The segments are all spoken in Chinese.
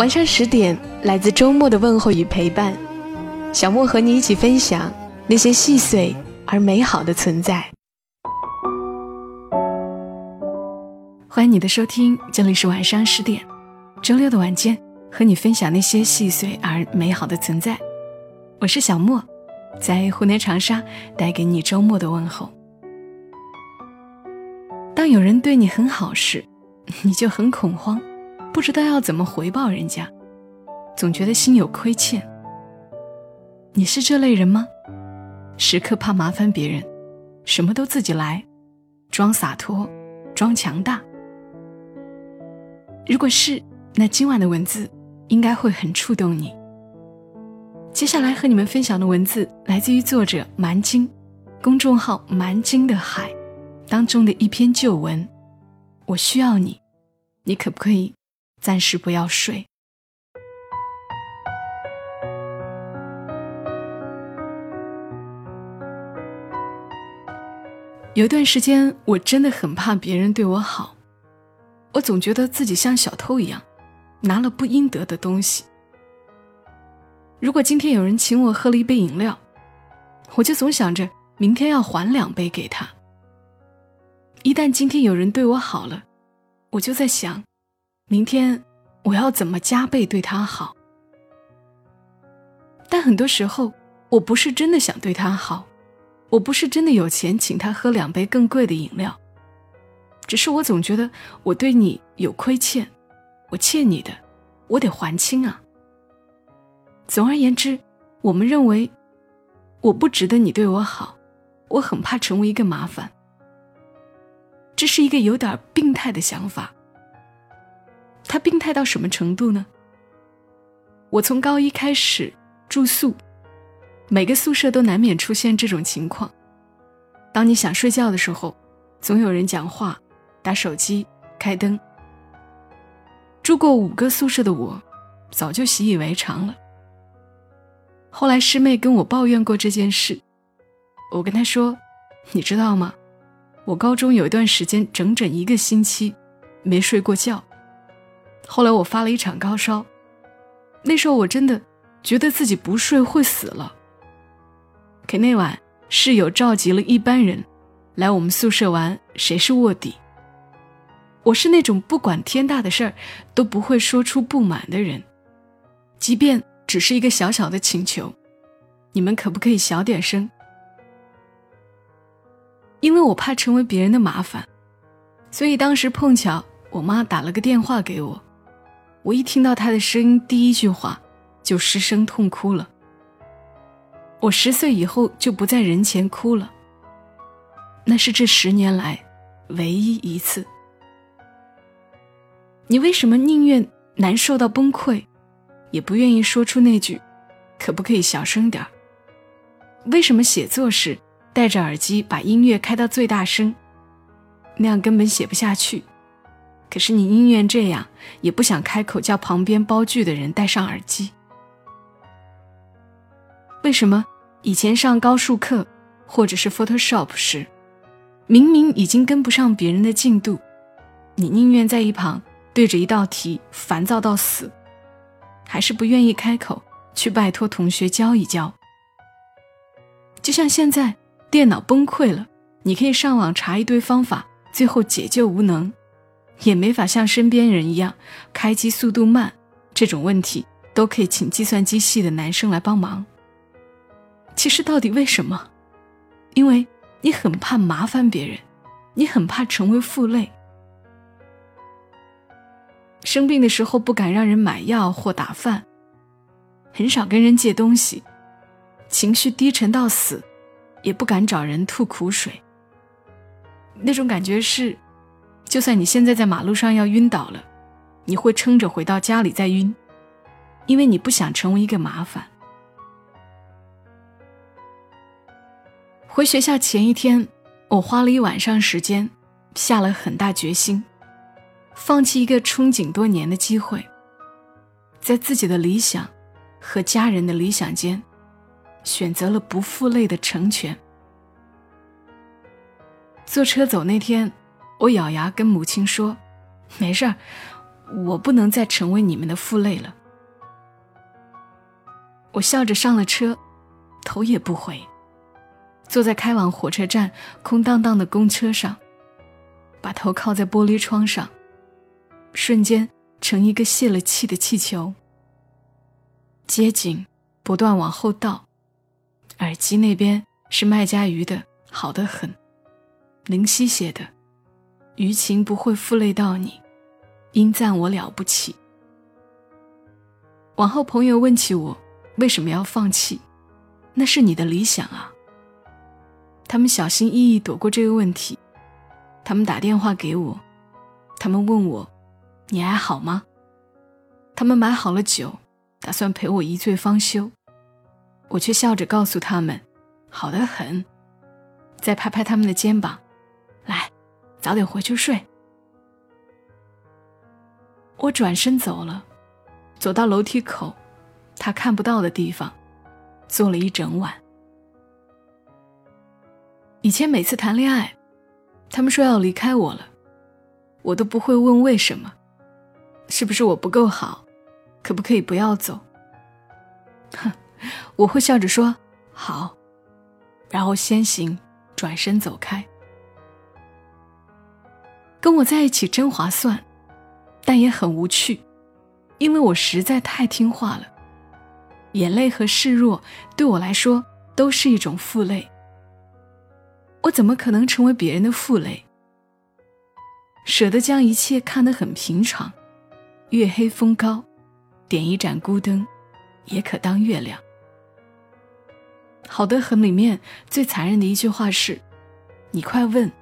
晚上十点，来自周末的问候与陪伴，小莫和你一起分享那些细碎而美好的存在。欢迎你的收听，这里是晚上十点，周六的晚间，和你分享那些细碎而美好的存在。我是小莫，在湖南长沙带给你周末的问候。当有人对你很好时，你就很恐慌。不知道要怎么回报人家，总觉得心有亏欠。你是这类人吗？时刻怕麻烦别人，什么都自己来，装洒脱，装强大。如果是，那今晚的文字应该会很触动你。接下来和你们分享的文字来自于作者蛮金，公众号蛮金的海当中的一篇旧文。我需要你，你可不可以？暂时不要睡。有一段时间，我真的很怕别人对我好，我总觉得自己像小偷一样，拿了不应得的东西。如果今天有人请我喝了一杯饮料，我就总想着明天要还两杯给他。一旦今天有人对我好了，我就在想。明天我要怎么加倍对他好？但很多时候，我不是真的想对他好，我不是真的有钱请他喝两杯更贵的饮料，只是我总觉得我对你有亏欠，我欠你的，我得还清啊。总而言之，我们认为我不值得你对我好，我很怕成为一个麻烦，这是一个有点病态的想法。他病态到什么程度呢？我从高一开始住宿，每个宿舍都难免出现这种情况。当你想睡觉的时候，总有人讲话、打手机、开灯。住过五个宿舍的我，早就习以为常了。后来师妹跟我抱怨过这件事，我跟她说：“你知道吗？我高中有一段时间，整整一个星期没睡过觉。”后来我发了一场高烧，那时候我真的觉得自己不睡会死了。可那晚室友召集了一班人来我们宿舍玩谁是卧底。我是那种不管天大的事儿都不会说出不满的人，即便只是一个小小的请求，你们可不可以小点声？因为我怕成为别人的麻烦，所以当时碰巧我妈打了个电话给我。我一听到他的声音，第一句话就失声痛哭了。我十岁以后就不在人前哭了，那是这十年来唯一一次。你为什么宁愿难受到崩溃，也不愿意说出那句“可不可以小声点儿”？为什么写作时戴着耳机把音乐开到最大声，那样根本写不下去？可是你宁愿这样，也不想开口叫旁边包剧的人戴上耳机。为什么以前上高数课或者是 Photoshop 时，明明已经跟不上别人的进度，你宁愿在一旁对着一道题烦躁到死，还是不愿意开口去拜托同学教一教？就像现在电脑崩溃了，你可以上网查一堆方法，最后解救无能。也没法像身边人一样开机速度慢，这种问题都可以请计算机系的男生来帮忙。其实到底为什么？因为你很怕麻烦别人，你很怕成为负累。生病的时候不敢让人买药或打饭，很少跟人借东西，情绪低沉到死，也不敢找人吐苦水。那种感觉是。就算你现在在马路上要晕倒了，你会撑着回到家里再晕，因为你不想成为一个麻烦。回学校前一天，我花了一晚上时间，下了很大决心，放弃一个憧憬多年的机会，在自己的理想和家人的理想间，选择了不负累的成全。坐车走那天，我咬牙跟母亲说：“没事儿，我不能再成为你们的负累了。”我笑着上了车，头也不回。坐在开往火车站空荡荡的公车上，把头靠在玻璃窗上，瞬间成一个泄了气的气球。街景不断往后倒，耳机那边是麦家鱼的，好得很。林夕写的：“余情不会负累到你，应赞我了不起。”往后朋友问起我为什么要放弃，那是你的理想啊。他们小心翼翼躲过这个问题，他们打电话给我，他们问我：“你还好吗？”他们买好了酒，打算陪我一醉方休，我却笑着告诉他们：“好的很。”再拍拍他们的肩膀：“来，早点回去睡。”我转身走了，走到楼梯口，他看不到的地方，坐了一整晚。以前每次谈恋爱，他们说要离开我了，我都不会问为什么，是不是我不够好，可不可以不要走？哼，我会笑着说好，然后先行转身走开。跟我在一起真划算，但也很无趣，因为我实在太听话了，眼泪和示弱对我来说都是一种负累。我怎么可能成为别人的负累？舍得将一切看得很平常，月黑风高，点一盏孤灯，也可当月亮。好的很里面最残忍的一句话是：“你快问，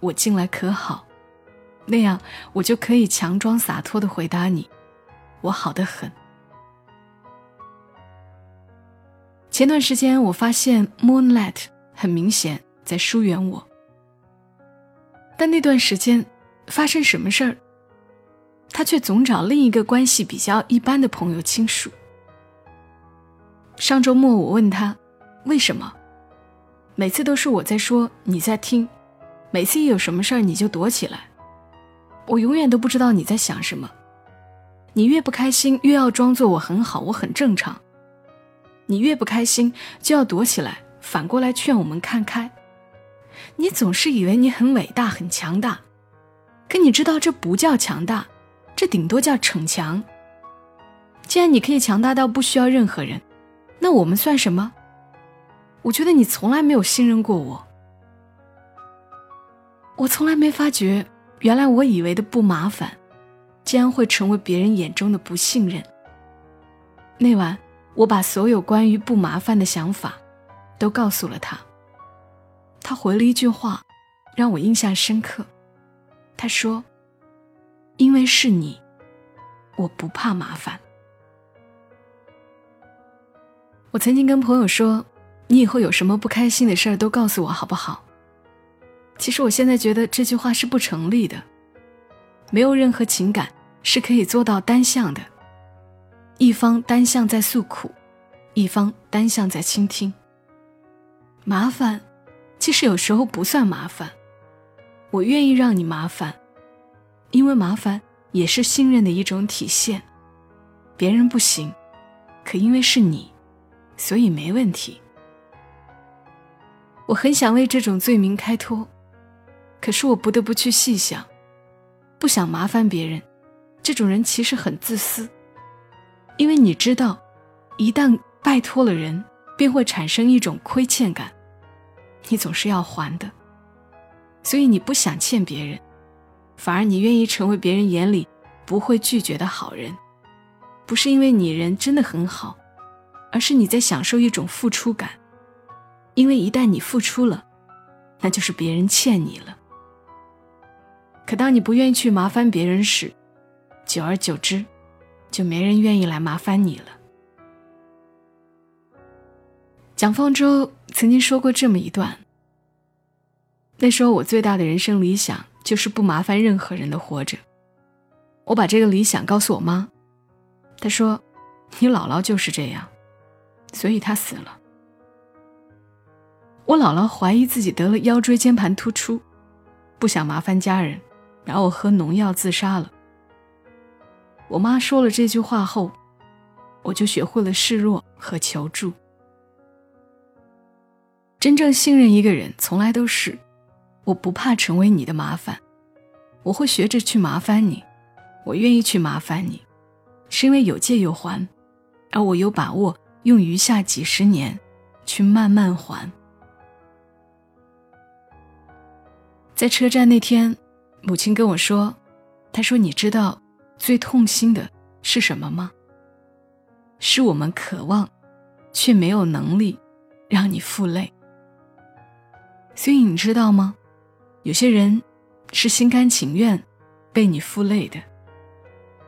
我近来可好？”那样我就可以强装洒脱的回答你：“我好的很。”前段时间我发现 Moonlight 很明显。在疏远我，但那段时间发生什么事儿，他却总找另一个关系比较一般的朋友倾诉。上周末我问他为什么，每次都是我在说你在听，每次一有什么事儿你就躲起来，我永远都不知道你在想什么。你越不开心，越要装作我很好，我很正常；你越不开心，就要躲起来，反过来劝我们看开。你总是以为你很伟大、很强大，可你知道这不叫强大，这顶多叫逞强。既然你可以强大到不需要任何人，那我们算什么？我觉得你从来没有信任过我，我从来没发觉，原来我以为的不麻烦，竟然会成为别人眼中的不信任。那晚，我把所有关于不麻烦的想法，都告诉了他。他回了一句话，让我印象深刻。他说：“因为是你，我不怕麻烦。”我曾经跟朋友说：“你以后有什么不开心的事儿都告诉我，好不好？”其实我现在觉得这句话是不成立的。没有任何情感是可以做到单向的，一方单向在诉苦，一方单向在倾听。麻烦。其实有时候不算麻烦，我愿意让你麻烦，因为麻烦也是信任的一种体现。别人不行，可因为是你，所以没问题。我很想为这种罪名开脱，可是我不得不去细想，不想麻烦别人，这种人其实很自私，因为你知道，一旦拜托了人，便会产生一种亏欠感。你总是要还的，所以你不想欠别人，反而你愿意成为别人眼里不会拒绝的好人，不是因为你人真的很好，而是你在享受一种付出感，因为一旦你付出了，那就是别人欠你了。可当你不愿意去麻烦别人时，久而久之，就没人愿意来麻烦你了。蒋方舟曾经说过这么一段：那时候我最大的人生理想就是不麻烦任何人的活着。我把这个理想告诉我妈，她说：“你姥姥就是这样，所以她死了。”我姥姥怀疑自己得了腰椎间盘突出，不想麻烦家人，然后喝农药自杀了。我妈说了这句话后，我就学会了示弱和求助。真正信任一个人，从来都是我不怕成为你的麻烦，我会学着去麻烦你，我愿意去麻烦你，是因为有借有还，而我有把握用余下几十年去慢慢还。在车站那天，母亲跟我说：“她说你知道最痛心的是什么吗？是我们渴望，却没有能力让你负累。所以你知道吗？有些人是心甘情愿被你负累的。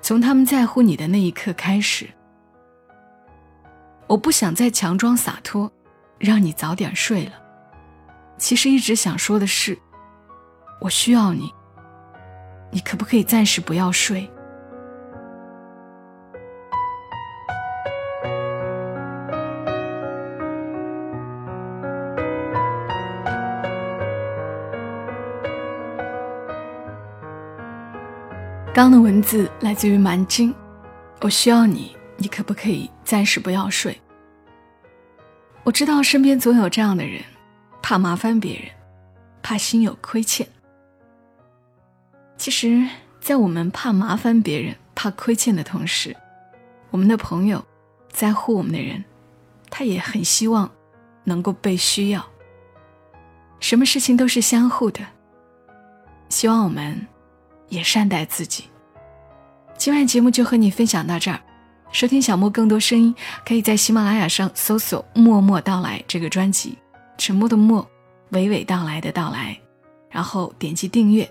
从他们在乎你的那一刻开始，我不想再强装洒脱，让你早点睡了。其实一直想说的是。”我需要你，你可不可以暂时不要睡？刚的文字来自于蛮金，我需要你，你可不可以暂时不要睡？我知道身边总有这样的人，怕麻烦别人，怕心有亏欠。其实，在我们怕麻烦别人、怕亏欠的同时，我们的朋友、在乎我们的人，他也很希望能够被需要。什么事情都是相互的，希望我们也善待自己。今晚节目就和你分享到这儿。收听小莫更多声音，可以在喜马拉雅上搜索“默默到来”这个专辑，沉默的默，娓娓道来的到来，然后点击订阅。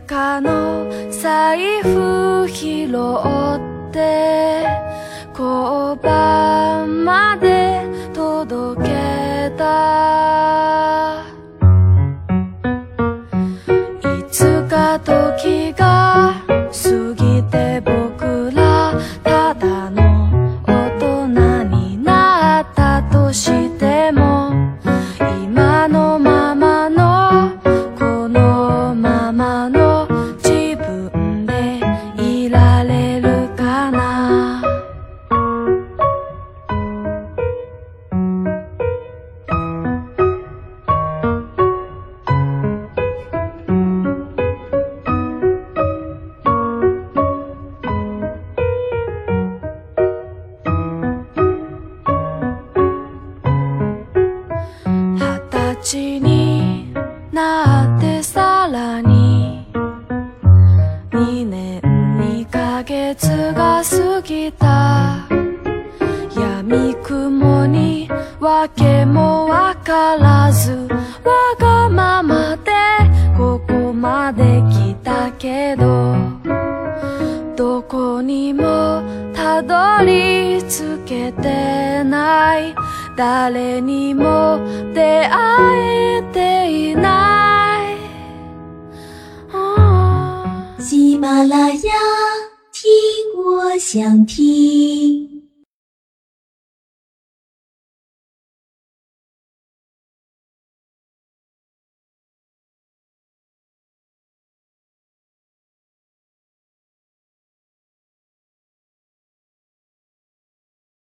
かの財布拾って交番まで届けた。いつか時が過ぎてばな誰にも出会えていない喜马拉雅，听我想听。